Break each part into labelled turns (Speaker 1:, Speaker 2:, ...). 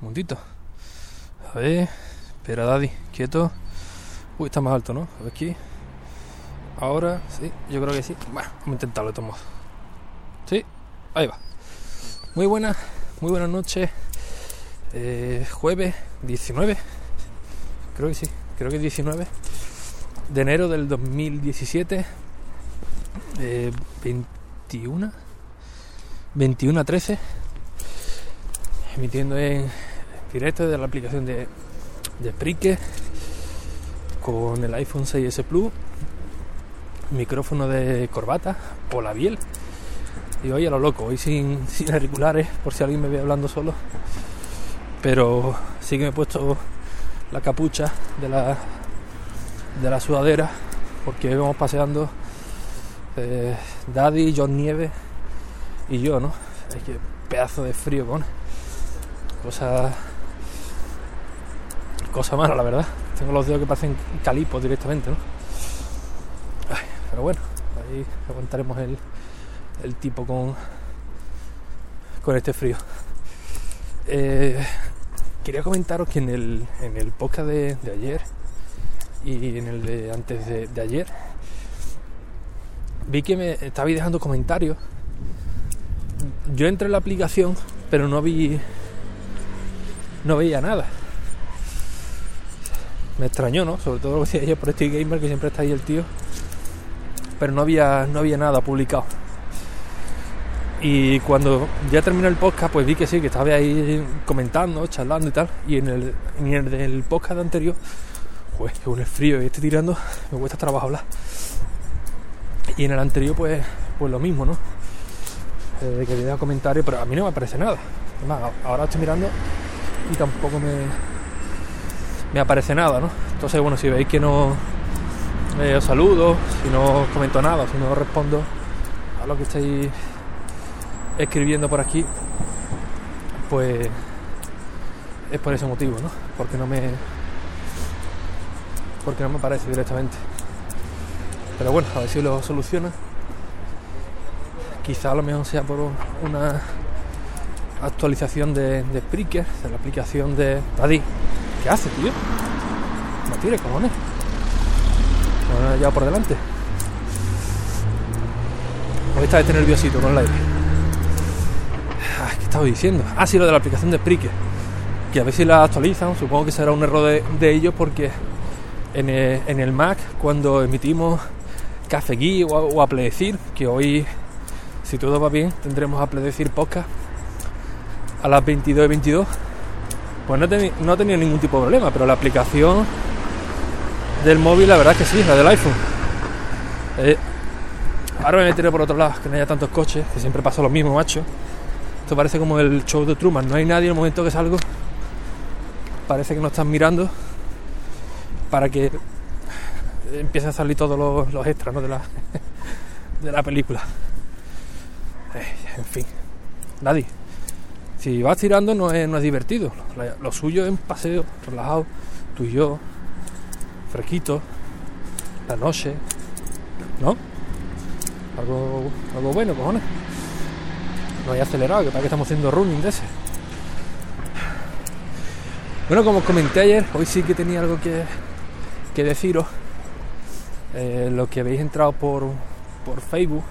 Speaker 1: Un momentito. A ver. Espera, Daddy. Quieto. Uy, está más alto, ¿no? A ver aquí. Ahora, sí, yo creo que sí. Bueno, vamos a intentarlo modos. Sí, ahí va. Muy buenas, muy buenas noches. Eh, jueves 19. Creo que sí, creo que 19 de enero del 2017. Eh, 21. 21 a 13. Emitiendo en directo de la aplicación de, de con el iPhone 6S Plus, micrófono de corbata, Polabiel. Y hoy a lo loco, hoy sin, sin auriculares, por si alguien me ve hablando solo. Pero sí que me he puesto la capucha de la, de la sudadera, porque hoy vamos paseando eh, Daddy, John Nieve y yo, ¿no? Es que pedazo de frío con. Cosa. Cosa mala, la verdad. Tengo los dedos que parecen calipos directamente, ¿no? Pero bueno, ahí aguantaremos el, el tipo con, con este frío. Eh, quería comentaros que en el, en el podcast de, de ayer y en el de antes de, de ayer vi que me estabais dejando comentarios. Yo entré en la aplicación, pero no vi. No veía nada. Me extrañó, ¿no? Sobre todo lo que decía yo por este gamer que siempre está ahí el tío. Pero no había, no había nada publicado. Y cuando ya terminó el podcast, pues vi que sí, que estaba ahí comentando, charlando y tal. Y en el, en el podcast anterior, pues con el frío y estoy tirando, me cuesta trabajo hablar. Y en el anterior, pues, pues lo mismo, ¿no? Eh, que había comentarios, pero a mí no me aparece nada. Además, ahora estoy mirando y tampoco me, me aparece nada, ¿no? Entonces, bueno, si veis que no eh, os saludo, si no os comento nada, si no os respondo a lo que estáis escribiendo por aquí, pues es por ese motivo, ¿no? Porque no me porque no me aparece directamente. Pero bueno, a ver si lo soluciona. Quizá lo mejor sea por una actualización de, de Spreaker, de la aplicación de Daddy. ¿Qué hace, tío? No tire, cojones. Me por delante. Hoy está este nerviosito con el aire. Ah, ¿Qué estaba diciendo? Ah, sí, lo de la aplicación de Spreaker. Que a ver si la actualizan. Supongo que será un error de, de ellos porque en el, en el, Mac, cuando emitimos Café Gui o, o que hoy, si todo va bien, tendremos Apledecir podcast a las 22 y 22, pues no, ten, no tenía ningún tipo de problema, pero la aplicación del móvil, la verdad es que sí, la del iPhone. Eh, ahora me meteré por otro lado, que no haya tantos coches, que siempre pasa lo mismo, macho. Esto parece como el show de Truman, no hay nadie en el momento que salgo. Parece que no están mirando para que empiecen a salir todos los, los extras ¿no? de, la, de la película. Eh, en fin, nadie. Si vas tirando no es, no es divertido. Lo suyo es un paseo relajado, tú y yo, fresquito, la noche, ¿no? Algo, algo bueno, cojones. No hay acelerado, que para que estamos haciendo running de ese. Bueno, como os comenté ayer, hoy sí que tenía algo que, que deciros. Eh, lo que habéis entrado por, por Facebook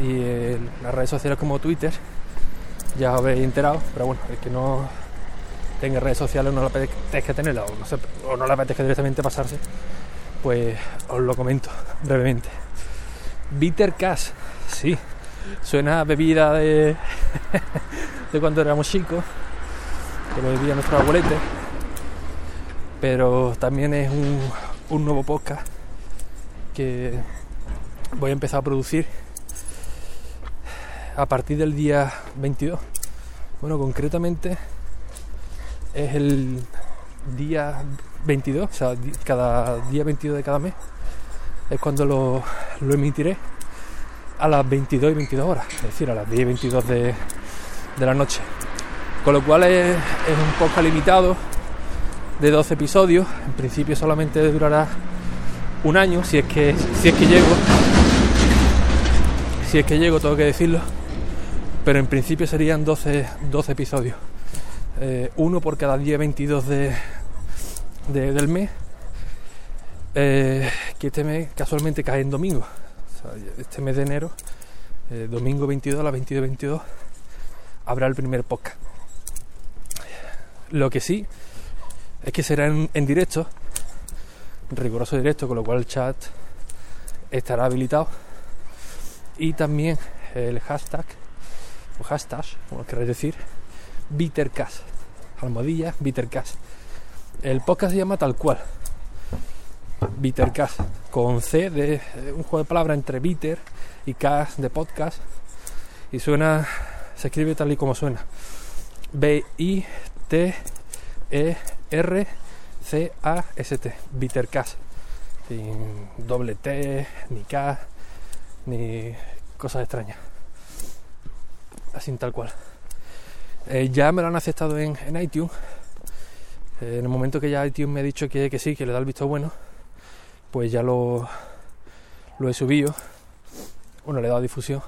Speaker 1: y eh, las redes sociales como Twitter, ya os habéis enterado, pero bueno, el que no tenga redes sociales no le apetezca tenerla o no, se, o no le apetezca directamente pasarse, pues os lo comento brevemente. Bitter Cash, sí, suena a bebida de, de cuando éramos chicos, que lo bebía nuestro abuelete, pero también es un, un nuevo podcast que voy a empezar a producir a partir del día 22. Bueno, concretamente es el día 22, o sea, cada día 22 de cada mes es cuando lo, lo emitiré a las 22 y 22 horas, es decir, a las 10 y 22 de, de la noche. Con lo cual es, un podcast limitado de 12 episodios, en principio solamente durará un año, si es que, si es que llego, si es que llego, tengo que decirlo, pero en principio serían 12, 12 episodios, Eh, uno por cada día 22 de, de- del mes, eh, que este mes casualmente cae en domingo, este mes de enero, eh, domingo 22 a las 22.22, habrá el primer podcast. Lo que sí es que será en, en directo, riguroso directo, con lo cual el chat estará habilitado. Y también el hashtag, o hashtag, como queréis decir, Bittercast, almohadilla Bittercast. El podcast se llama tal cual, Bittercast, con C de eh, un juego de palabras entre bitter y cast de podcast. Y suena, se escribe tal y como suena. B-I-T-E-R-C-A-S-T, Bittercast. Sin doble T, ni K, ni cosas extrañas. Así tal cual. Eh, ya me lo han aceptado en, iTunes. Eh, en el momento que ya iTunes me ha dicho que, que sí, que le da el visto bueno, pues ya lo, lo he subido. Bueno, le he dado difusión.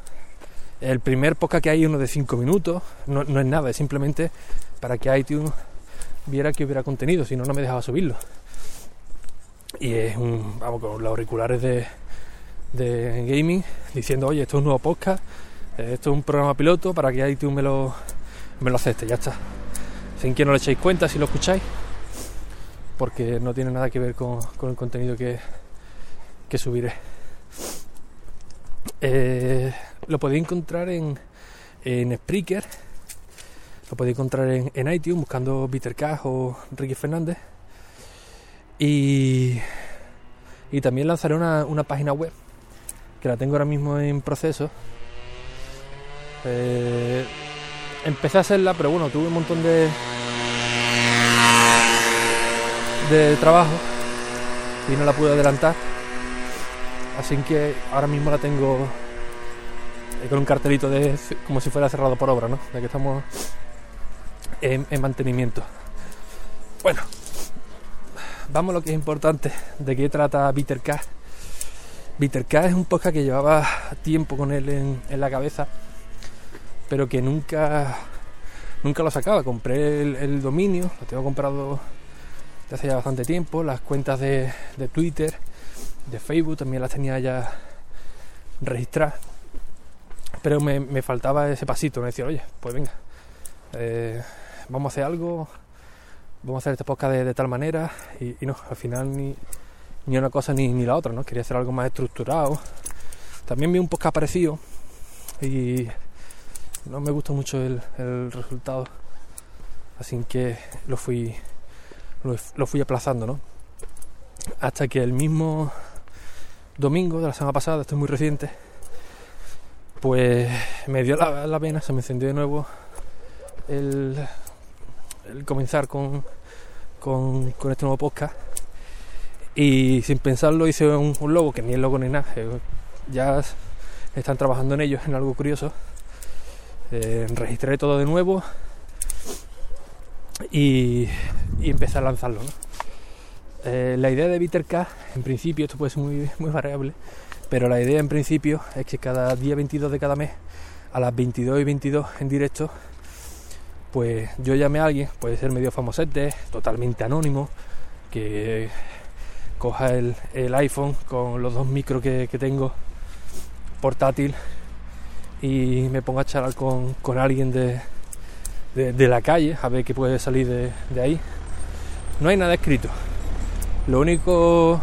Speaker 1: El primer podcast que hay, uno de 5 minutos, no, no es nada, es simplemente para que iTunes viera que hubiera contenido, si no, no me dejaba subirlo. Y es un, vamos, con los auriculares de, de gaming, diciendo, oye, esto es un nuevo podcast, esto es un programa piloto para que iTunes me lo, me lo acepte, ya está. Sin que no le echéis cuenta si lo escucháis, porque no tiene nada que ver con, con el contenido que, que subiré. Eh, lo podéis encontrar en, en Spreaker, lo podéis encontrar en, en iTunes buscando Bittercast o Ricky Fernández. Y, y también lanzaré una, una página web que la tengo ahora mismo en proceso. Eh, empecé a hacerla, pero bueno, tuve un montón de, de trabajo y no la pude adelantar. Así que ahora mismo la tengo eh, con un cartelito de como si fuera cerrado por obra, ¿no? Ya que estamos en, en mantenimiento. Bueno, vamos a lo que es importante. ¿De qué trata Bittercast? Bittercast es un podcast que llevaba tiempo con él en la cabeza, pero que nunca nunca lo sacaba. Compré el, dominio, lo tengo comprado desde hace ya bastante tiempo. Las cuentas de, Twitter, de Facebook también las tenía ya registradas. Pero me, me faltaba ese pasito, me decía, oye, pues venga, eh, vamos a hacer algo, vamos a hacer este podcast de, tal manera. Y, y no, al final ni, ni una cosa ni, ni la otra, ¿no? Quería hacer algo más estructurado. También vi un podcast parecido y no me gustó mucho el, el resultado. Así que lo fui, lo, fui aplazando, ¿no? Hasta que el mismo domingo de la semana pasada, esto es muy reciente, pues me dio la, pena, se me encendió de nuevo el, el comenzar con, con, este nuevo podcast. Y sin pensarlo hice un, un logo, que ni es logo ni nada, eh, ya están trabajando en ello, en algo curioso. Eh, todo de nuevo y, y empecé a lanzarlo. Eh, la idea de Bittercast, en principio, esto puede ser muy, variable, pero la idea en principio es que cada día 22 de cada mes, a las 22 y 22 en directo, pues yo llame a alguien, puede ser medio famosete, totalmente anónimo, que coja el, iPhone con los dos micros que tengo portátil y me ponga a charlar con, con alguien de, de, de, la calle a ver qué puede salir de, de, ahí. No hay nada escrito. Lo único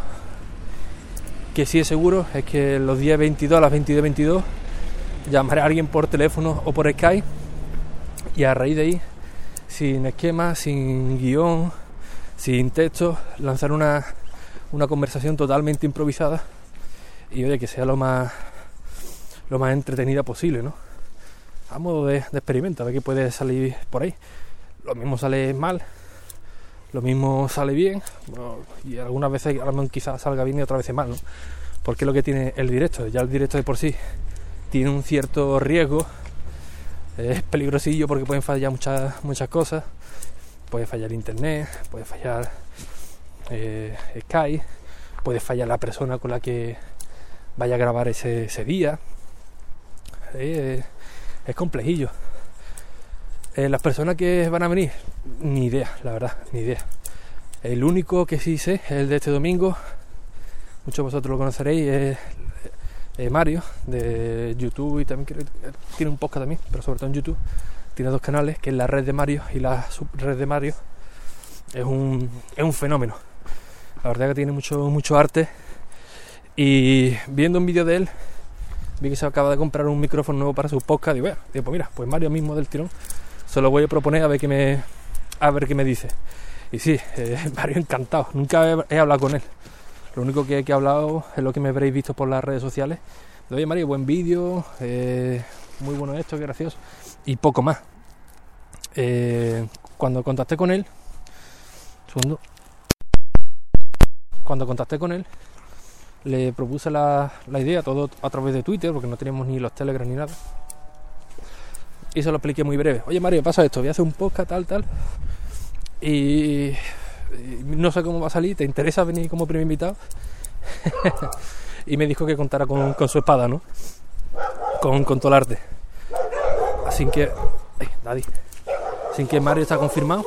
Speaker 1: que sí es seguro es que los días 22 a las 22.22 22, llamaré a alguien por teléfono o por Skype y a raíz de ahí, sin esquema, sin guion, sin texto, lanzar una, una conversación totalmente improvisada y oye, que sea lo más lo más entretenida posible, ¿no? A modo de, de experimento, a ver qué puede salir por ahí. Lo mismo sale mal, lo mismo sale bien y algunas veces quizás salga bien y otras veces mal, ¿no? Porque es lo que tiene el directo, ya el directo de por sí tiene un cierto riesgo, es peligrosillo porque pueden fallar muchas, muchas cosas, puede fallar internet, puede fallar eh, Skype, puede fallar la persona con la que vaya a grabar ese día, es complejillo. Eh, las personas que van a venir, ni idea, la verdad, ni idea. El único que sí sé el de este domingo, muchos de vosotros lo conoceréis, es eh, Mario de YouTube y también tiene un podcast también, pero sobre todo en YouTube. Tiene dos canales, que es la red de Mario y la subred de Mario. Es un, es un fenómeno. La verdad que tiene mucho, mucho arte. Y viendo un vídeo de él, vi que se acaba de comprar un micrófono nuevo para su podcast. Digo, digo, pues mira, pues Mario mismo del tirón. Se lo voy a proponer a ver qué me, a ver qué me dice. Y sí, eh, Mario encantado. Nunca he, hablado con él. Lo único que, he hablado es lo que me habréis visto por las redes sociales. De, Oye Mario, buen vídeo, eh, muy bueno esto, qué gracioso. Y poco más. Eh, cuando contacté con él, segundo, cuando contacté con él, le propuse la, la, idea todo a través de Twitter, porque no teníamos ni los Telegram ni nada. Y se lo expliqué muy breve. Oye Mario, pasa esto, voy a hacer un podcast tal, tal. Y no sé cómo va a salir, ¿te interesa venir como primer invitado? y me dijo que contara con, con su espada, ¿no? Con, con, todo el arte. Así que, ay, daddy. Así que Mario está confirmado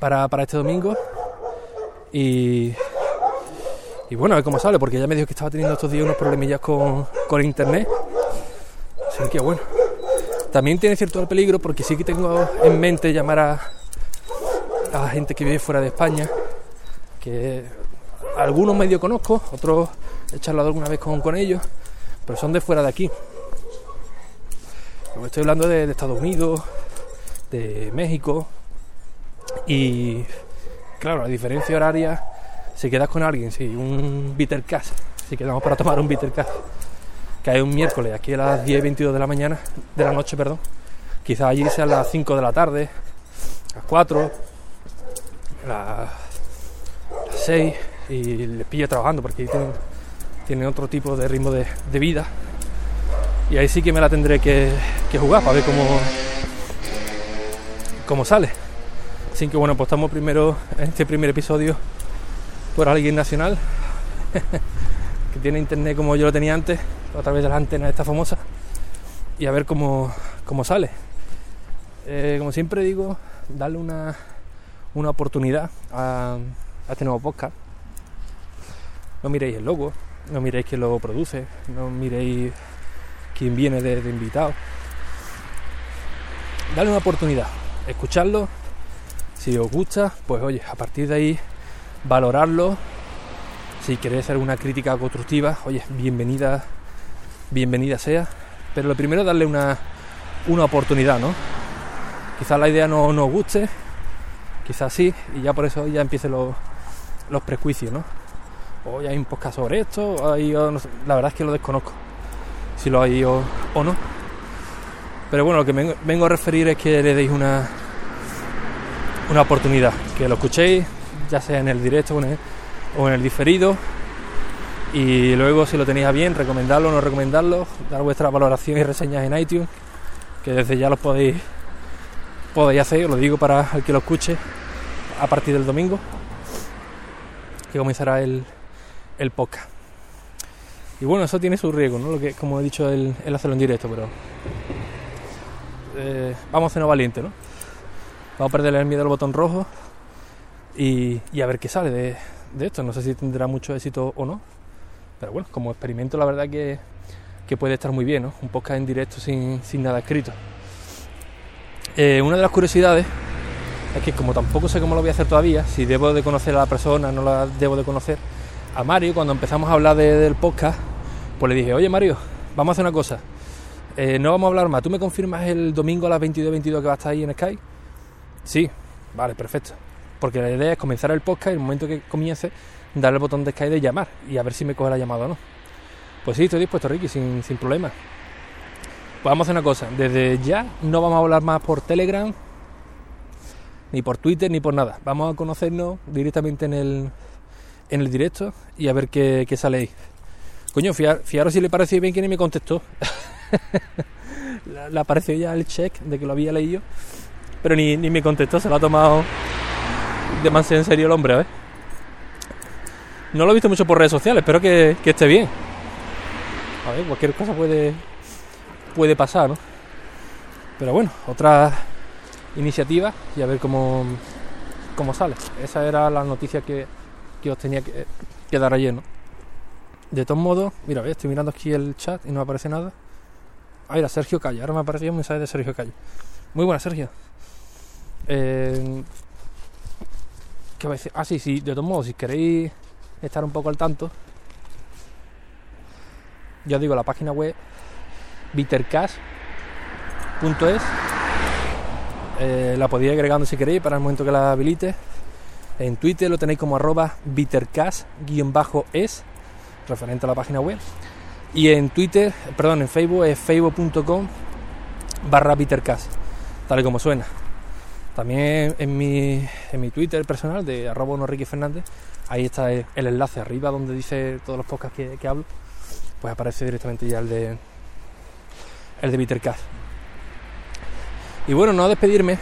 Speaker 1: para, para este domingo. Y, y bueno, a ver cómo sale, porque ya me dijo que estaba teniendo estos días unos problemillas con, con internet. Así que bueno. También tiene cierto peligro porque sí que tengo en mente llamar a, a gente que vive fuera de España, que algunos medio conozco, otros he charlado alguna vez con, con ellos, pero son de fuera de aquí. Estoy hablando de, de Estados Unidos, de México, y claro, la diferencia horaria, si quedas con alguien, si un bitter cash, si quedamos para tomar un bitter cash, que hay un miércoles aquí a las 10 22 de la mañana, de la noche, perdón, quizás allí sea a las 5 de la tarde, a las 4, las 6 y les pilla trabajando porque tienen, otro tipo de ritmo de, de, vida. Y ahí sí que me la tendré que, que jugar para ver cómo, cómo sale. Así que bueno, pues estamos primero en este primer episodio por alguien nacional que tiene internet como yo lo tenía antes, a través de las antenas esta famosa, y a ver cómo, cómo sale. Eh, como siempre digo, darle una, una oportunidad a, este nuevo podcast. No miréis el logo, no miréis quién lo produce, no miréis quién viene de, de invitado. Dale una oportunidad, escucharlo. Si os gusta, pues oye, a partir de ahí valorarlo. Si queréis hacer una crítica constructiva, oye, bienvenida, bienvenida sea. Pero lo primero es darle una, una oportunidad, ¿no? Quizás la idea no, no os guste, quizás sí, y ya por eso ya empiecen los, los prejuicios, ¿no? Hoy hay un podcast sobre esto, hay, no sé, la verdad es que lo desconozco, si lo hay o, o no. Pero bueno, lo que vengo a referir es que le deis una, una oportunidad, que lo escuchéis, ya sea en el directo o en el, diferido, y luego si lo tenéis a bien, recomendarlo o no recomendarlo, dar vuestra valoración y reseñas en iTunes, que desde ya los podéis podéis hacer, os lo digo para el que lo escuche a partir del domingo, que comenzará el, el podcast. Y bueno, eso tiene su riesgo, ¿no? Lo que, como he dicho, el, el hacerlo en directo, pero eh, vamos a ser valiente, ¿no? Vamos a perderle el miedo al botón rojo y, a ver qué sale de, esto. No sé si tendrá mucho éxito o no, pero bueno, como experimento, la verdad que, que puede estar muy bien, ¿no? Un podcast en directo sin, sin nada escrito. Eh, una de las curiosidades es que como tampoco sé cómo lo voy a hacer todavía, si debo de conocer a la persona, no la debo de conocer, a Mario cuando empezamos a hablar de, del podcast, pues le dije, oye Mario, vamos a hacer una cosa, eh, no vamos a hablar más, ¿tú me confirmas el domingo a las 22.22 22 que va a estar ahí en Skype? Sí, vale, perfecto. Porque la idea es comenzar el podcast y en el momento que comience, darle el botón de Skype de llamar y a ver si me coge la llamada o no. Pues sí, estoy dispuesto, Ricky, sin, sin problema. Pues vamos a hacer una cosa, desde ya no vamos a hablar más por Telegram, ni por Twitter, ni por nada. Vamos a conocernos directamente en el, en el directo y a ver qué, qué sale ahí. Coño, fiar, fiaros si le pareció bien que ni me contestó. le apareció ya el check de que lo había leído, pero ni, ni me contestó, se lo ha tomado de más en serio el hombre, a ver. No lo he visto mucho por redes sociales, espero que, esté bien. A ver, cualquier cosa puede, puede pasar, ¿no? Pero bueno, otra iniciativa y a ver cómo, cómo sale. Esa era la noticia que, que os tenía que, que dar ayer, ¿no? De todos modos, mira, estoy mirando aquí el chat y no me aparece nada. Ah, era Sergio Calle, ahora me apareció un mensaje de Sergio Calle. Muy buena, Sergio. Eh, ¿Qué va a? Ah, sí, sí, de todos modos, si queréis estar un poco al tanto, ya os digo, la página web bittercast.es eh, la podéis agregando si queréis para el momento que la habilite. En Twitter lo tenéis como arroba bittercast-es, referente a la página web. Y en Twitter, perdón, en Facebook es facebook.com barra bittercast, tal y como suena. También en mi, en mi Twitter personal de arroba Ricky Fernández, ahí está el, enlace arriba donde dice todos los podcasts que, que hablo, pues aparece directamente ya el de el de Bittercast. Y bueno, no despedirme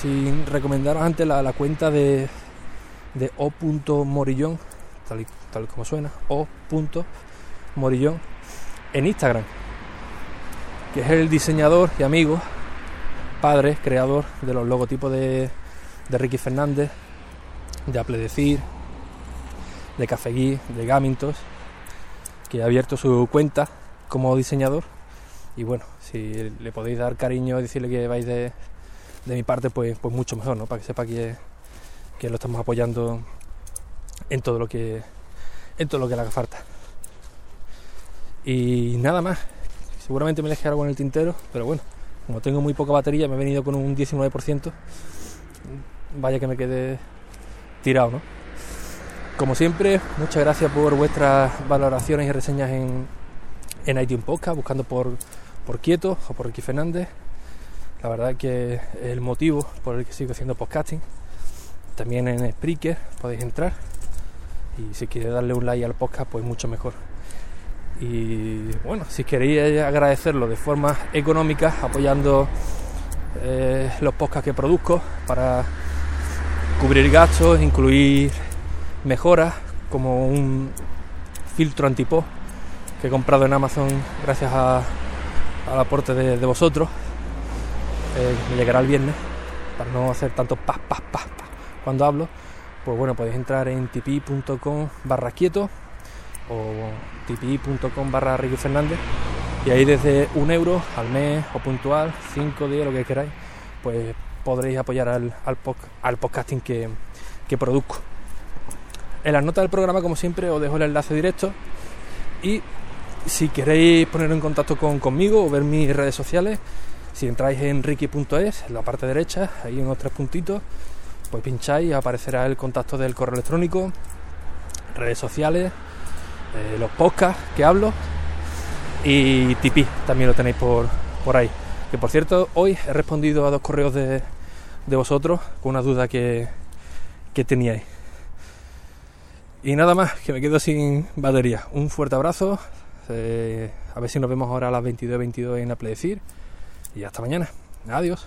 Speaker 1: sin recomendaros antes la, la cuenta de, de o.morillón, tal, y- tal como suena, o.morillón, en Instagram, que es el diseñador y amigo, padre, creador de los logotipos de, Ricky Fernández, de Apple Decir, de Café Gui, de Gamintos, que ha abierto su cuenta como diseñador. Y bueno, si le podéis dar cariño y decirle que vais de, mi parte, pues, pues mucho mejor, ¿no? Para que sepa que, que lo estamos apoyando en todo lo que en todo lo que le haga falta. Y nada más. Seguramente me dejé algo en el tintero, pero bueno, como tengo muy poca batería, me he venido con un 19%. Vaya que me quedé tirado, ¿no? Como siempre, muchas gracias por vuestras valoraciones y reseñas en, en iTunes Podcast, buscando por, por Quieto o por Ricky Fernández. La verdad que es el motivo por el que sigo haciendo podcasting. También en Spreaker podéis entrar. Y si queréis darle un like al podcast, pues mucho mejor. Y bueno, si queréis agradecerlo de forma económica, apoyando eh, los podcasts que produzco para cubrir gastos, incluir mejoras como un filtro antipop que he comprado en Amazon gracias al aporte de, vosotros. eh, llegará el viernes para no hacer tanto pas, pas, pas, pas cuando hablo. Pues bueno, podéis entrar en tipi.com barra quieto o tipi.com barra Ricky Fernández y ahí desde un euro al mes o puntual, 5 días, lo que queráis, pues podréis apoyar al, al, pod- al podcasting que, que produzco. En las notas del programa, como siempre, os dejo el enlace directo y si queréis poner en contacto con, conmigo o ver mis redes sociales, si entráis en ricky.es, en la parte derecha, ahí en los tres puntitos, pues pincháis aparecerá el contacto del correo electrónico, redes sociales, los podcasts que hablo y Tipeee también lo tenéis por, por ahí. Que por cierto, hoy he respondido a dos correos de, de vosotros con una duda que, que teníais. Y nada más, que me quedo sin batería. Un fuerte abrazo. eh, a ver si nos vemos ahora a las 22.22 en Apple Decir. Y hasta mañana. Adiós.